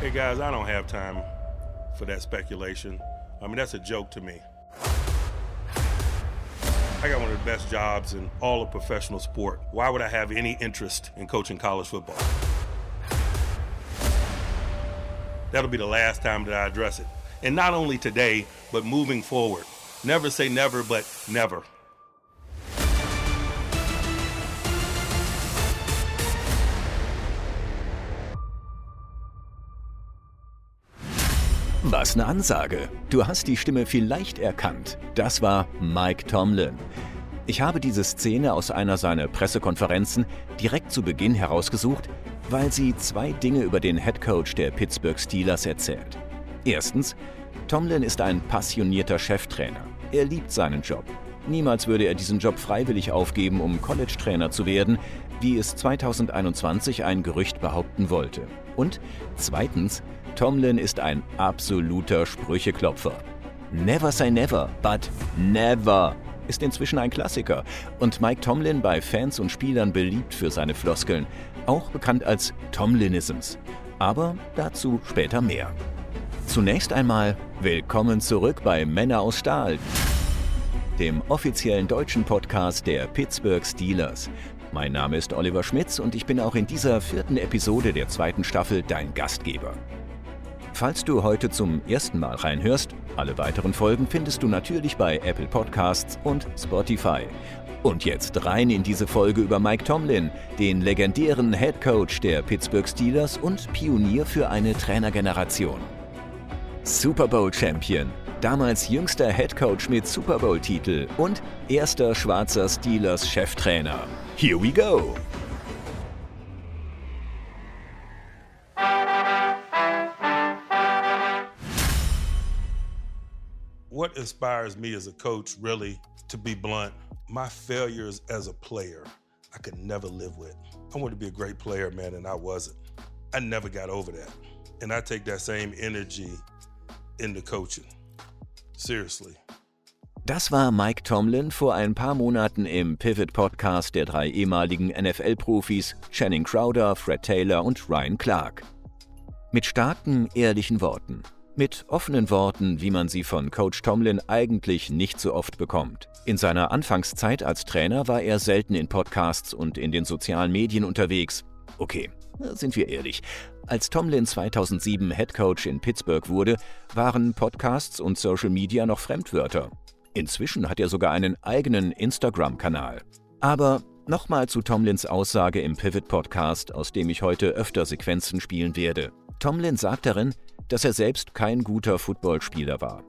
Hey guys, I don't have time for that speculation. I mean, that's a joke to me. I got one of the best jobs in all of professional sport. Why would I have any interest in coaching college football? That'll be the last time that I address it. And not only today, but moving forward. Never say never, but never. Was eine Ansage. Du hast die Stimme vielleicht erkannt. Das war Mike Tomlin. Ich habe diese Szene aus einer seiner Pressekonferenzen direkt zu Beginn herausgesucht, weil sie zwei Dinge über den Headcoach der Pittsburgh Steelers erzählt. Erstens, Tomlin ist ein passionierter Cheftrainer. Er liebt seinen Job. Niemals würde er diesen Job freiwillig aufgeben, um College-Trainer zu werden, wie es 2021 ein Gerücht behaupten wollte. Und zweitens, Tomlin ist ein absoluter Sprücheklopfer. Never say never, but never ist inzwischen ein Klassiker und Mike Tomlin bei Fans und Spielern beliebt für seine Floskeln, auch bekannt als Tomlinisms. Aber dazu später mehr. Zunächst einmal willkommen zurück bei Männer aus Stahl, dem offiziellen deutschen Podcast der Pittsburgh Steelers. Mein Name ist Oliver Schmitz und ich bin auch in dieser vierten Episode der zweiten Staffel dein Gastgeber. Falls du heute zum ersten Mal reinhörst, alle weiteren Folgen findest du natürlich bei Apple Podcasts und Spotify. Und jetzt rein in diese Folge über Mike Tomlin, den legendären Head Coach der Pittsburgh Steelers und Pionier für eine Trainergeneration. Super Bowl Champion, damals jüngster Head Coach mit Super Bowl Titel und erster schwarzer Steelers Cheftrainer. Here we go! What inspires me as a coach, really, to be blunt, my failures as a player, I could never live with. I wanted to be a great player, man, and I wasn't. I never got over that. And I take that same energy into coaching. Seriously. Das war Mike Tomlin vor ein paar Monaten im Pivot Podcast der drei ehemaligen NFL-Profis Channing Crowder, Fred Taylor und Ryan Clark. Mit starken, ehrlichen Worten. Mit offenen Worten, wie man sie von Coach Tomlin eigentlich nicht so oft bekommt. In seiner Anfangszeit als Trainer war er selten in Podcasts und in den sozialen Medien unterwegs. Okay, sind wir ehrlich. Als Tomlin 2007 Head Coach in Pittsburgh wurde, waren Podcasts und Social Media noch Fremdwörter. Inzwischen hat er sogar einen eigenen Instagram-Kanal. Aber nochmal zu Tomlins Aussage im Pivot Podcast, aus dem ich heute öfter Sequenzen spielen werde. Tomlin sagt darin, dass er selbst kein guter Footballspieler war.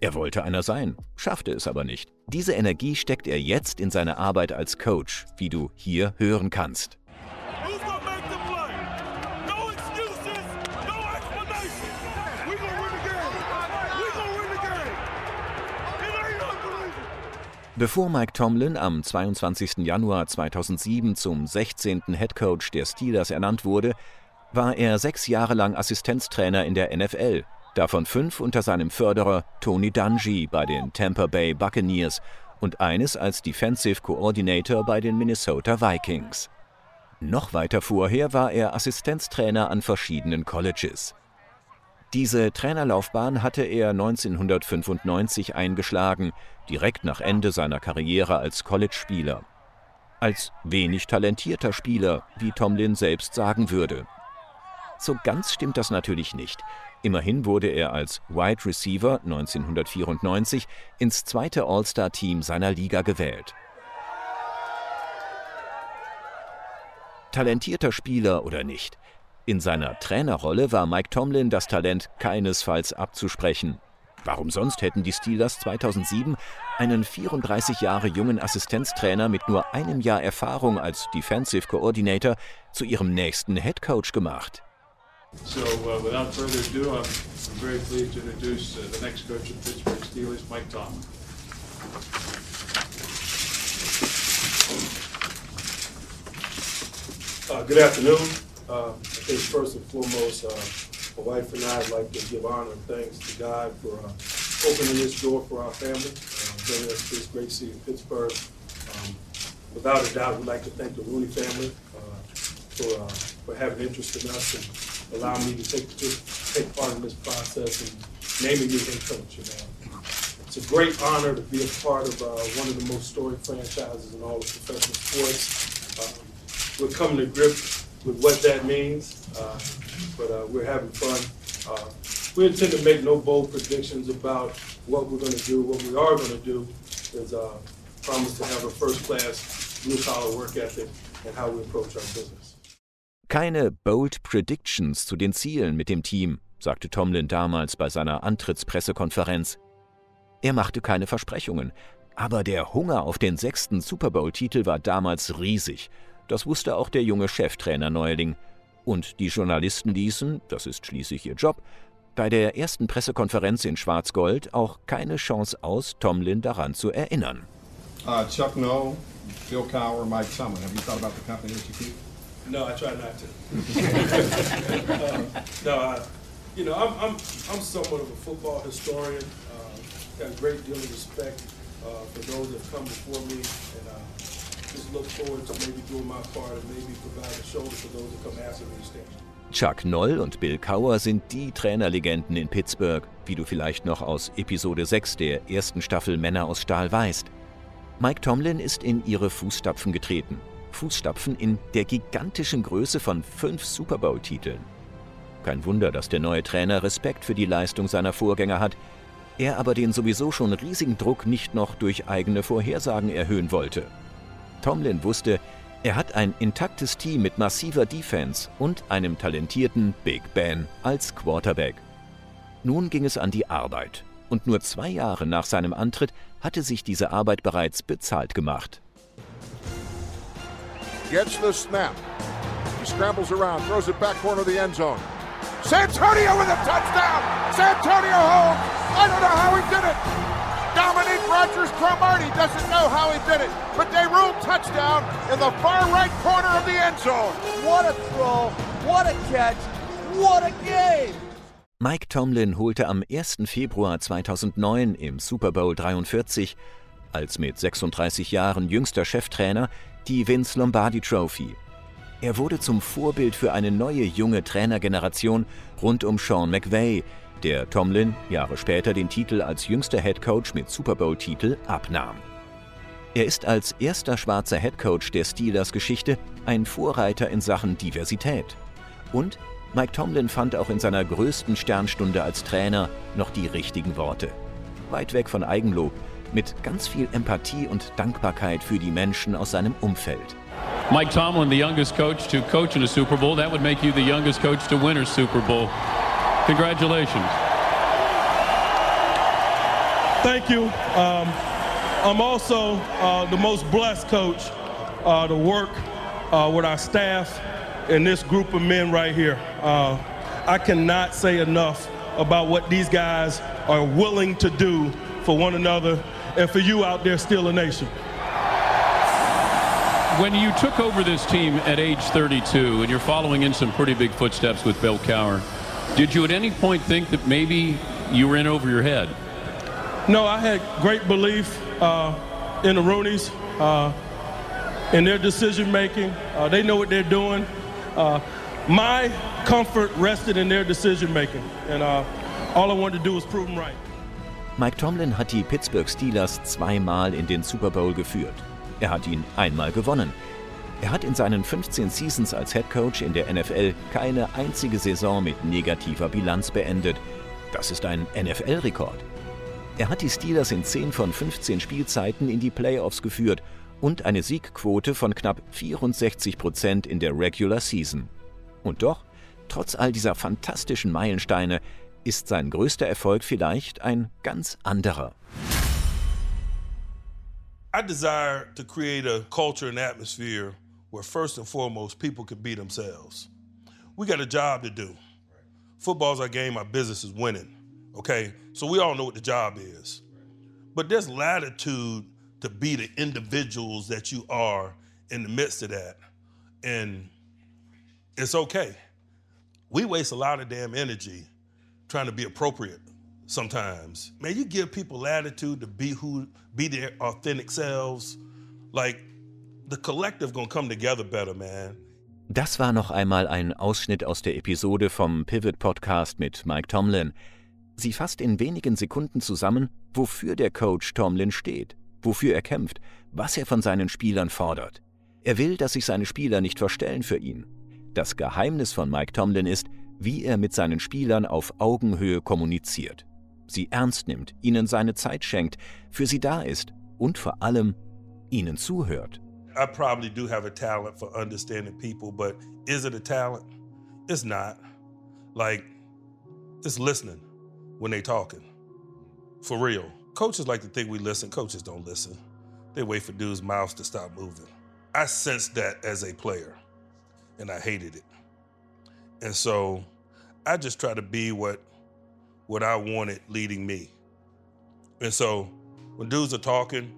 Er wollte einer sein, schaffte es aber nicht. Diese Energie steckt er jetzt in seine Arbeit als Coach, wie du hier hören kannst. Bevor Mike Tomlin am 22. Januar 2007 zum 16. Head Coach der Steelers ernannt wurde, war er sechs Jahre lang Assistenztrainer in der NFL, davon fünf unter seinem Förderer Tony Dungy bei den Tampa Bay Buccaneers und eines als Defensive Coordinator bei den Minnesota Vikings. Noch weiter vorher war er Assistenztrainer an verschiedenen Colleges. Diese Trainerlaufbahn hatte er 1995 eingeschlagen, direkt nach Ende seiner Karriere als College-Spieler. Als wenig talentierter Spieler, wie Tomlin selbst sagen würde. So ganz stimmt das natürlich nicht. Immerhin wurde er als Wide Receiver 1994 ins zweite All-Star-Team seiner Liga gewählt. Talentierter Spieler oder nicht, in seiner Trainerrolle war Mike Tomlin das Talent keinesfalls abzusprechen. Warum sonst hätten die Steelers 2007 einen 34 Jahre jungen Assistenztrainer mit nur einem Jahr Erfahrung als Defensive Coordinator zu ihrem nächsten Head Coach gemacht? So, uh, without further ado, I'm, I'm very pleased to introduce uh, the next coach of Pittsburgh Steelers, Mike Tomlin. Uh, good afternoon. Uh, I think first and foremost, uh, my wife and I would like to give honor and thanks to God for uh, opening this door for our family, bringing us to this great city of Pittsburgh. Um, without a doubt, we'd like to thank the Rooney family. For, for having interest in us and allowing me to take, take part in this process and naming me head coach. You know. It's a great honor to be a part of uh, one of the most storied franchises in all of professional sports. Um, we're coming to grips with what that means, uh, but uh, we're having fun. Uh, we intend to make no bold predictions about what we're going to do. What we are going to do is uh, promise to have a first-class blue-collar work ethic and how we approach our business. Keine bold predictions zu den Zielen mit dem Team, sagte Tomlin damals bei seiner Antrittspressekonferenz. Er machte keine Versprechungen, aber der Hunger auf den sechsten Super Bowl-Titel war damals riesig. Das wusste auch der junge Cheftrainer Neuling. Und die Journalisten ließen, das ist schließlich ihr Job, bei der ersten Pressekonferenz in Schwarz-Gold auch keine Chance aus, Tomlin daran zu erinnern. Uh, Chuck No, Bill Cowher, Mike Tomlin. Have you thought about the company that you keep? No, I try not to. uh, no, I, you know, I'm, I'm, I'm somewhat of a football historian. Uh, got a great deal of respect uh, for those that come before me, and uh, just look forward to maybe doing my part and maybe provide a shoulder for those that come after me. Chuck Noll und Bill Cowher sind die Trainerlegenden in Pittsburgh, wie du vielleicht noch aus Episode 6 der ersten Staffel Männer aus Stahl weißt. Mike Tomlin ist in ihre Fußstapfen getreten. Fußstapfen in der gigantischen Größe von fünf Super Bowl-Titeln. Kein Wunder, dass der neue Trainer Respekt für die Leistung seiner Vorgänger hat, er aber den sowieso schon riesigen Druck nicht noch durch eigene Vorhersagen erhöhen wollte. Tomlin wusste, er hat ein intaktes Team mit massiver Defense und einem talentierten Big Ben als Quarterback. Nun ging es an die Arbeit. Und nur zwei Jahre nach seinem Antritt hatte sich diese Arbeit bereits bezahlt gemacht. Gets the snap. He scrambles around, throws it back corner of the end zone. Santonio with a touchdown! Santonio home! I don't know how he did it! Dominique Rogers Cromartie doesn't know how he did it, but they ruled touchdown in the far right corner of the end zone. What a throw, what a catch, what a game! Mike Tomlin holte am 1. Februar 2009 im Super Bowl 43 als mit 36 Jahren jüngster Cheftrainer die Vince Lombardi Trophy. Er wurde zum Vorbild für eine neue junge Trainergeneration rund um Sean McVay, der Tomlin Jahre später den Titel als jüngster Head Coach mit Super Bowl-Titel abnahm. Er ist als erster schwarzer Head Coach der Steelers Geschichte ein Vorreiter in Sachen Diversität. Und Mike Tomlin fand auch in seiner größten Sternstunde als Trainer noch die richtigen Worte. Weit weg von Eigenlob, mit ganz viel Empathie und Dankbarkeit für die Menschen aus seinem Umfeld. Mike Tomlin, the youngest coach to coach in a Super Bowl, that would make you the youngest coach to win a Super Bowl. Congratulations. Thank you. Um, I'm also uh, the most blessed coach uh, to work uh, with our staff and this group of men right here. Uh, I cannot say enough about what these guys are willing to do for one another and for you out there, still a Nation. When you took over this team at age 32, and you're following in some pretty big footsteps with Bill Cower, did you at any point think that maybe you were in over your head? No, I had great belief uh, in the Roonies, uh, in their decision making. Uh, they know what they're doing. Uh, my comfort rested in their decision making, and uh, all I wanted to do was prove them right. Mike Tomlin hat die Pittsburgh Steelers zweimal in den Super Bowl geführt. Er hat ihn einmal gewonnen. Er hat in seinen 15 Seasons als Head Coach in der NFL keine einzige Saison mit negativer Bilanz beendet. Das ist ein NFL-Rekord. Er hat die Steelers in 10 von 15 Spielzeiten in die Playoffs geführt und eine Siegquote von knapp 64 Prozent in der Regular Season. Und doch, trotz all dieser fantastischen Meilensteine, ist sein größter Erfolg vielleicht ein ganz anderer. I desire to create a culture and atmosphere where first and foremost people can be themselves. We got a job to do. Football's our game, our business is winning. Okay? So we all know what the job is. But there's latitude to be the individuals that you are in the midst of that. And it's okay. We waste a lot of damn energy trying to be appropriate sometimes. Man, you give people latitude to be who be their authentic selves. Like the collective gonna come together better, man. Das war noch einmal ein Ausschnitt aus der Episode vom Pivot Podcast mit Mike Tomlin. Sie fasst in wenigen Sekunden zusammen, wofür der Coach Tomlin steht, wofür er kämpft, was er von seinen Spielern fordert. Er will, dass sich seine Spieler nicht verstellen für ihn. Das Geheimnis von Mike Tomlin ist, wie er mit seinen Spielern auf Augenhöhe kommuniziert, sie ernst nimmt, ihnen seine Zeit schenkt, für sie da ist und vor allem ihnen zuhört. I probably do have a talent for understanding people, but is it a talent? It's not. Like, it's listening when they talking. For real. Coaches like to think we listen. Coaches don't listen. They wait for dudes' mouths to stop moving. I sensed that as a player, and I hated it. And so I just try to be what what I wanted leading me. And so when dudes are talking,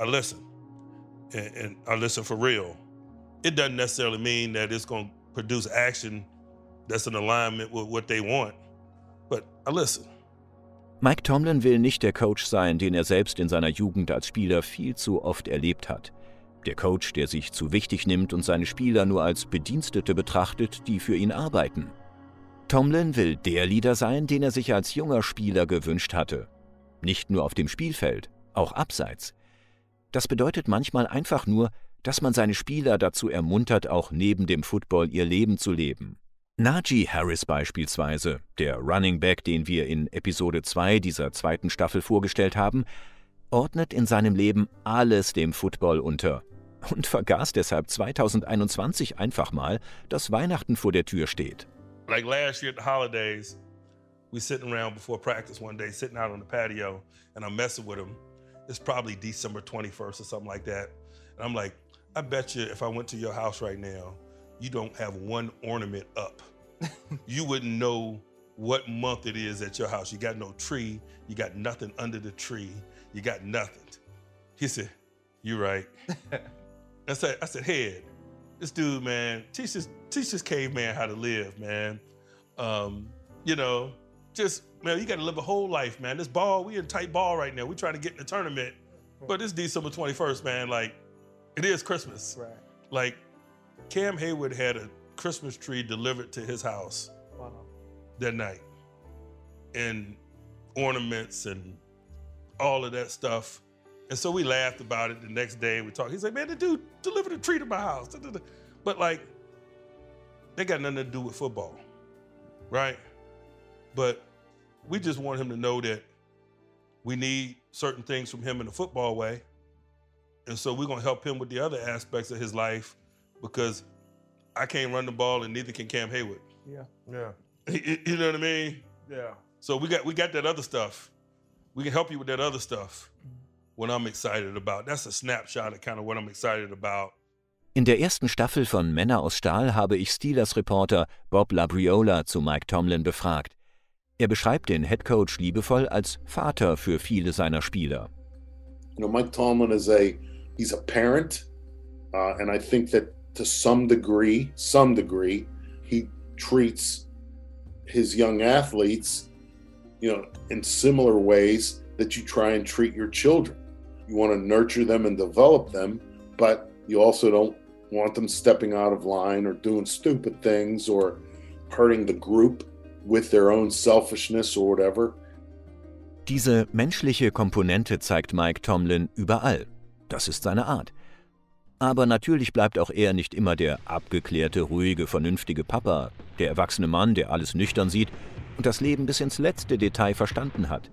I listen. And, and I listen for real. It doesn't necessarily mean that it's going to produce action that's in alignment with what they want, but I listen. Mike Tomlin will nicht der Coach sein, den er selbst in seiner Jugend als Spieler viel zu oft erlebt hat. Der Coach, der sich zu wichtig nimmt und seine Spieler nur als Bedienstete betrachtet, die für ihn arbeiten. Tomlin will der Leader sein, den er sich als junger Spieler gewünscht hatte. Nicht nur auf dem Spielfeld, auch abseits. Das bedeutet manchmal einfach nur, dass man seine Spieler dazu ermuntert, auch neben dem Football ihr Leben zu leben. Najee Harris beispielsweise, der Running Back, den wir in Episode 2 dieser zweiten Staffel vorgestellt haben, ordnet in seinem Leben alles dem Football unter und vergaß deshalb 2021 einfach mal, dass Weihnachten vor der Tür steht. Like last year at the holidays, we sitting around before practice one day, sitting out on the patio, and I'm messing with him. It's probably December 21st or something like that. And I'm like, I bet you if I went to your house right now, you don't have one ornament up. you wouldn't know what month it is at your house. You got no tree, you got nothing under the tree, you got nothing. He said, You're right. I said, I said, head, this dude, man, teach this, teach this caveman how to live, man. Um, you know, just man, you got to live a whole life, man. This ball, we in tight ball right now. We trying to get in the tournament, but it's December twenty first, man. Like, it is Christmas. Right. Like, Cam Hayward had a Christmas tree delivered to his house Wow. that night, and ornaments and all of that stuff. And so we laughed about it the next day. We talked. He's like, man, the dude delivered a tree to my house. But like, they got nothing to do with football, right? But we just want him to know that we need certain things from him in the football way. And so we're going to help him with the other aspects of his life because I can't run the ball and neither can Cam Hayward. Yeah. Yeah. You you know what I mean? Yeah. So we got we got that other stuff. We can help you with that other stuff. Mm-hmm. What I'm excited about. That's a snapshot of kind of what I'm excited about. In der ersten Staffel von Männer aus Stahl habe ich Steelers-Reporter Bob Labriola zu Mike Tomlin befragt. Er beschreibt den Headcoach liebevoll als Vater für viele seiner Spieler. you know, Mike Tomlin is a he's a parent, uh, and I think that to some degree, some degree, he treats his young athletes, you know, in similar ways that you try and treat your children. You want to nurture them and develop them, but you also don't want them stepping out of line or doing stupid things or hurting the group with their own selfishness or whatever. Diese menschliche Komponente zeigt Mike Tomlin überall. Das ist seine Art. Aber natürlich bleibt auch er nicht immer der abgeklärte, ruhige, vernünftige Papa, der erwachsene Mann, der alles nüchtern sieht und das Leben bis ins letzte Detail verstanden hat.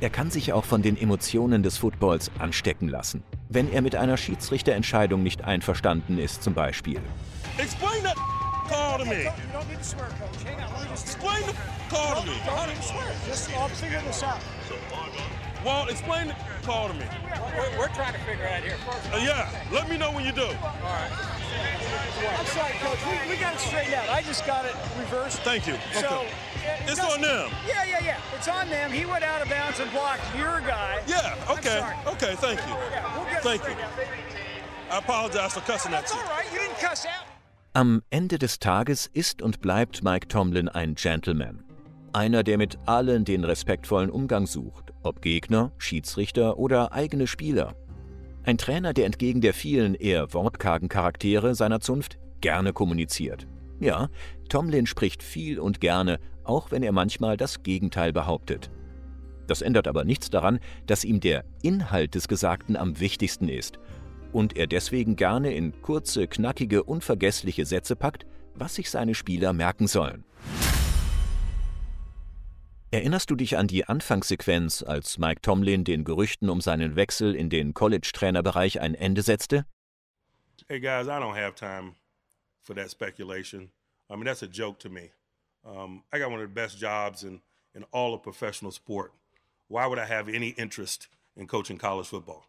Er kann sich auch von den Emotionen des Footballs anstecken lassen, wenn er mit einer Schiedsrichterentscheidung nicht einverstanden ist zum Beispiel. Explain that call to me. Explain the call to me. Don't to swear. Just, I'll figure this out. Walt, explain the call to me. We're, we're trying to figure it out here first. Uh, yeah, let me know when you do. I'm sorry, coach. We, we got it straightened out. I just got it reversed. Thank you. So Okay. it It's on them. Yeah, yeah, yeah. It's on them. He went out of bounds and blocked your guy. Yeah, okay. Okay, thank you. Yeah, we'll get Thank you. out. I apologize for cussing at That's you. all right. You didn't cuss out. Am Ende des Tages ist und bleibt Mike Tomlin ein Gentleman. Einer, der mit allen den respektvollen Umgang sucht, ob Gegner, Schiedsrichter oder eigene Spieler. Ein Trainer, der entgegen der vielen eher wortkargen Charaktere seiner Zunft gerne kommuniziert. Ja, Tomlin spricht viel und gerne, auch wenn er manchmal das Gegenteil behauptet. Das ändert aber nichts daran, dass ihm der Inhalt des Gesagten am wichtigsten ist und er deswegen gerne in kurze, knackige, unvergessliche Sätze packt, was sich seine Spieler merken sollen. Erinnerst du dich an die Anfangssequenz, als Mike Tomlin den Gerüchten um seinen Wechsel in den College-Trainerbereich ein Ende setzte? Hey guys, I don't have time for that speculation. I mean, that's a joke to me. Um, I got one of the best jobs in, in all of professional sport. Why would I have any interest in coaching college football?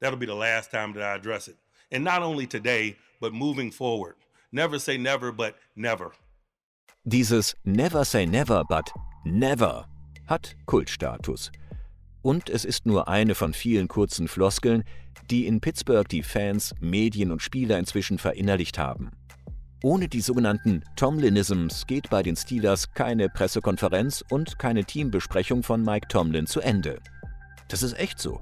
That'll be the last time that I address it. And not only today, but moving forward. Never say never, but never. Dieses Never say never, but never hat Kultstatus. Und es ist nur eine von vielen kurzen Floskeln, die in Pittsburgh die Fans, Medien und Spieler inzwischen verinnerlicht haben. Ohne die sogenannten Tomlinisms geht bei den Steelers keine Pressekonferenz und keine Teambesprechung von Mike Tomlin zu Ende. Das ist echt so.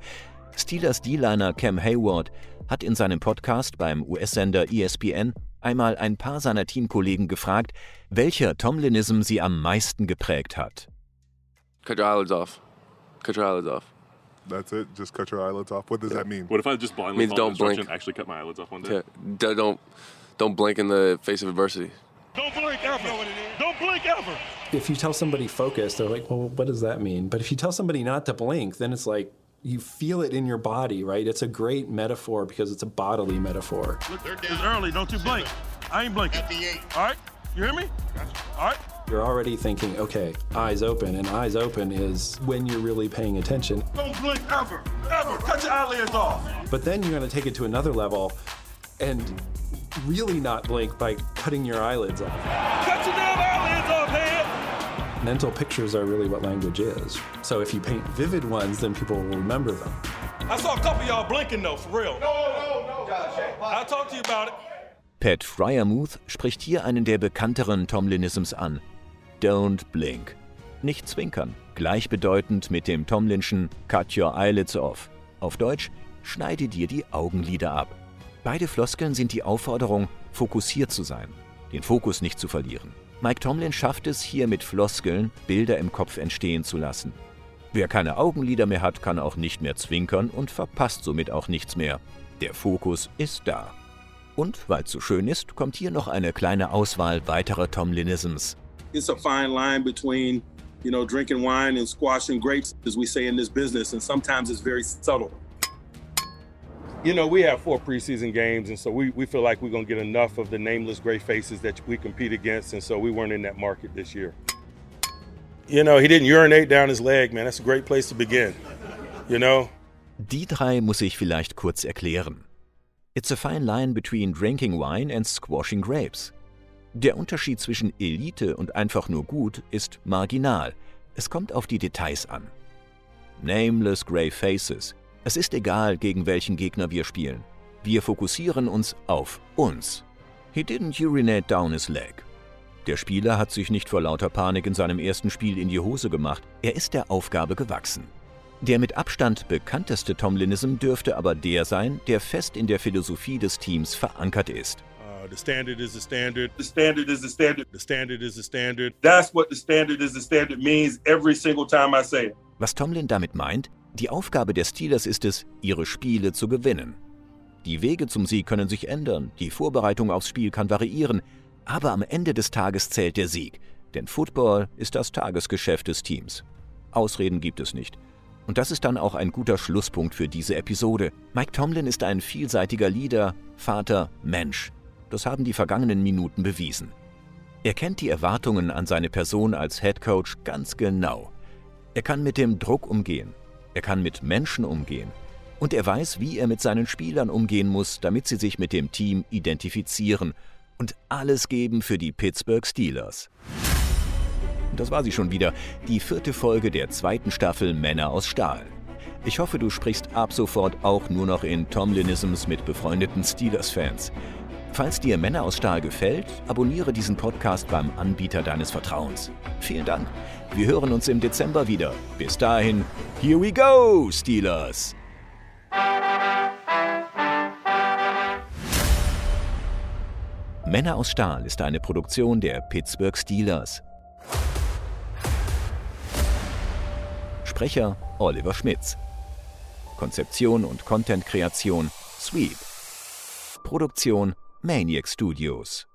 Steelers D-Liner Cam Hayward hat in seinem Podcast beim US-Sender ESPN einmal ein paar seiner Teamkollegen gefragt, welcher Tomlinism sie am meisten geprägt hat. Cut your eyelids off. Cut your eyelids off. That's it. Just cut your eyelids off. What does Yeah. that mean? What if I just blindly Means follow instruction blink. and actually cut my eyelids off one day? Yeah, don't don't blink in the face of adversity. Don't blink ever. Don't blink ever. If you tell somebody focus, they're like, well, what does that mean? But if you tell somebody not to blink, then it's like you feel it in your body, right? It's a great metaphor because it's a bodily metaphor. Look, it's early. Don't you blink. I ain't blinking. All right? You hear me? All right? You're already thinking, okay, eyes open, and eyes open is when you're really paying attention. Don't blink ever. Ever. Cut your eyelids off. But then you're going to take it to another level and really not blink by cutting your eyelids off. Mental pictures are really what language is. So if you paint vivid ones, then people will remember them. I saw a couple of y'all blinking though, for real. No, no, no. I'll talk to you about it. Pat Fryermuth spricht hier einen der bekannteren Tomlinisms an. Don't blink. Nicht zwinkern. Gleichbedeutend mit dem Tomlinschen Cut your eyelids off. Auf Deutsch, schneide dir die Augenlider ab. Beide Floskeln sind die Aufforderung, fokussiert zu sein, den Fokus nicht zu verlieren. Mike Tomlin schafft es hier mit Floskeln, Bilder im Kopf entstehen zu lassen. Wer keine Augenlider mehr hat, kann auch nicht mehr zwinkern und verpasst somit auch nichts mehr. Der Fokus ist da. Und weil es so schön ist, kommt hier noch eine kleine Auswahl weiterer Tomlinisms. it's a fine line between you know drinking wine and squashing grapes as we say in this business and sometimes it's very subtle You know, we have four preseason games, and so we, we feel like we're going to get enough of the nameless gray faces that we compete against, and so we weren't in that market this year. You know, he didn't urinate down his leg, man. That's a great place to begin. You know? Die drei muss ich vielleicht kurz erklären. It's a fine line between drinking wine and squashing grapes. Der Unterschied zwischen Elite und einfach nur gut ist marginal. Es kommt auf die Details an. Nameless Grey Faces. Es ist egal, gegen welchen Gegner wir spielen. Wir fokussieren uns auf uns. He didn't urinate down his leg. Der Spieler hat sich nicht vor lauter Panik in seinem ersten Spiel in die Hose gemacht. Er ist der Aufgabe gewachsen. Der mit Abstand bekannteste Tomlinism dürfte aber der sein, der fest in der Philosophie des Teams verankert ist. Uh, the standard is the standard. The standard is the standard. The standard is the standard. That's what the standard is the standard means every single time I say it. Was Tomlin damit meint, die Aufgabe der Steelers ist es, ihre Spiele zu gewinnen. Die Wege zum Sieg können sich ändern, die Vorbereitung aufs Spiel kann variieren, aber am Ende des Tages zählt der Sieg, denn Football ist das Tagesgeschäft des Teams. Ausreden gibt es nicht. Und das ist dann auch ein guter Schlusspunkt für diese Episode. Mike Tomlin ist ein vielseitiger Leader, Vater, Mensch. Das haben die vergangenen Minuten bewiesen. Er kennt die Erwartungen an seine Person als Head Coach ganz genau. Er kann mit dem Druck umgehen. Er kann mit Menschen umgehen. Und er weiß, wie er mit seinen Spielern umgehen muss, damit sie sich mit dem Team identifizieren und alles geben für die Pittsburgh Steelers. Das war sie schon wieder, die vierte Folge der zweiten Staffel Männer aus Stahl. Ich hoffe, du sprichst ab sofort auch nur noch in Tomlinisms mit befreundeten Steelers-Fans. Falls dir Männer aus Stahl gefällt, abonniere diesen Podcast beim Anbieter deines Vertrauens. Vielen Dank. Wir hören uns im Dezember wieder. Bis dahin, here we go, Steelers! Männer aus Stahl ist eine Produktion der Pittsburgh Steelers. Sprecher Oliver Schmitz. Konzeption und Content-Kreation Sweep. Produktion Maniac Studios.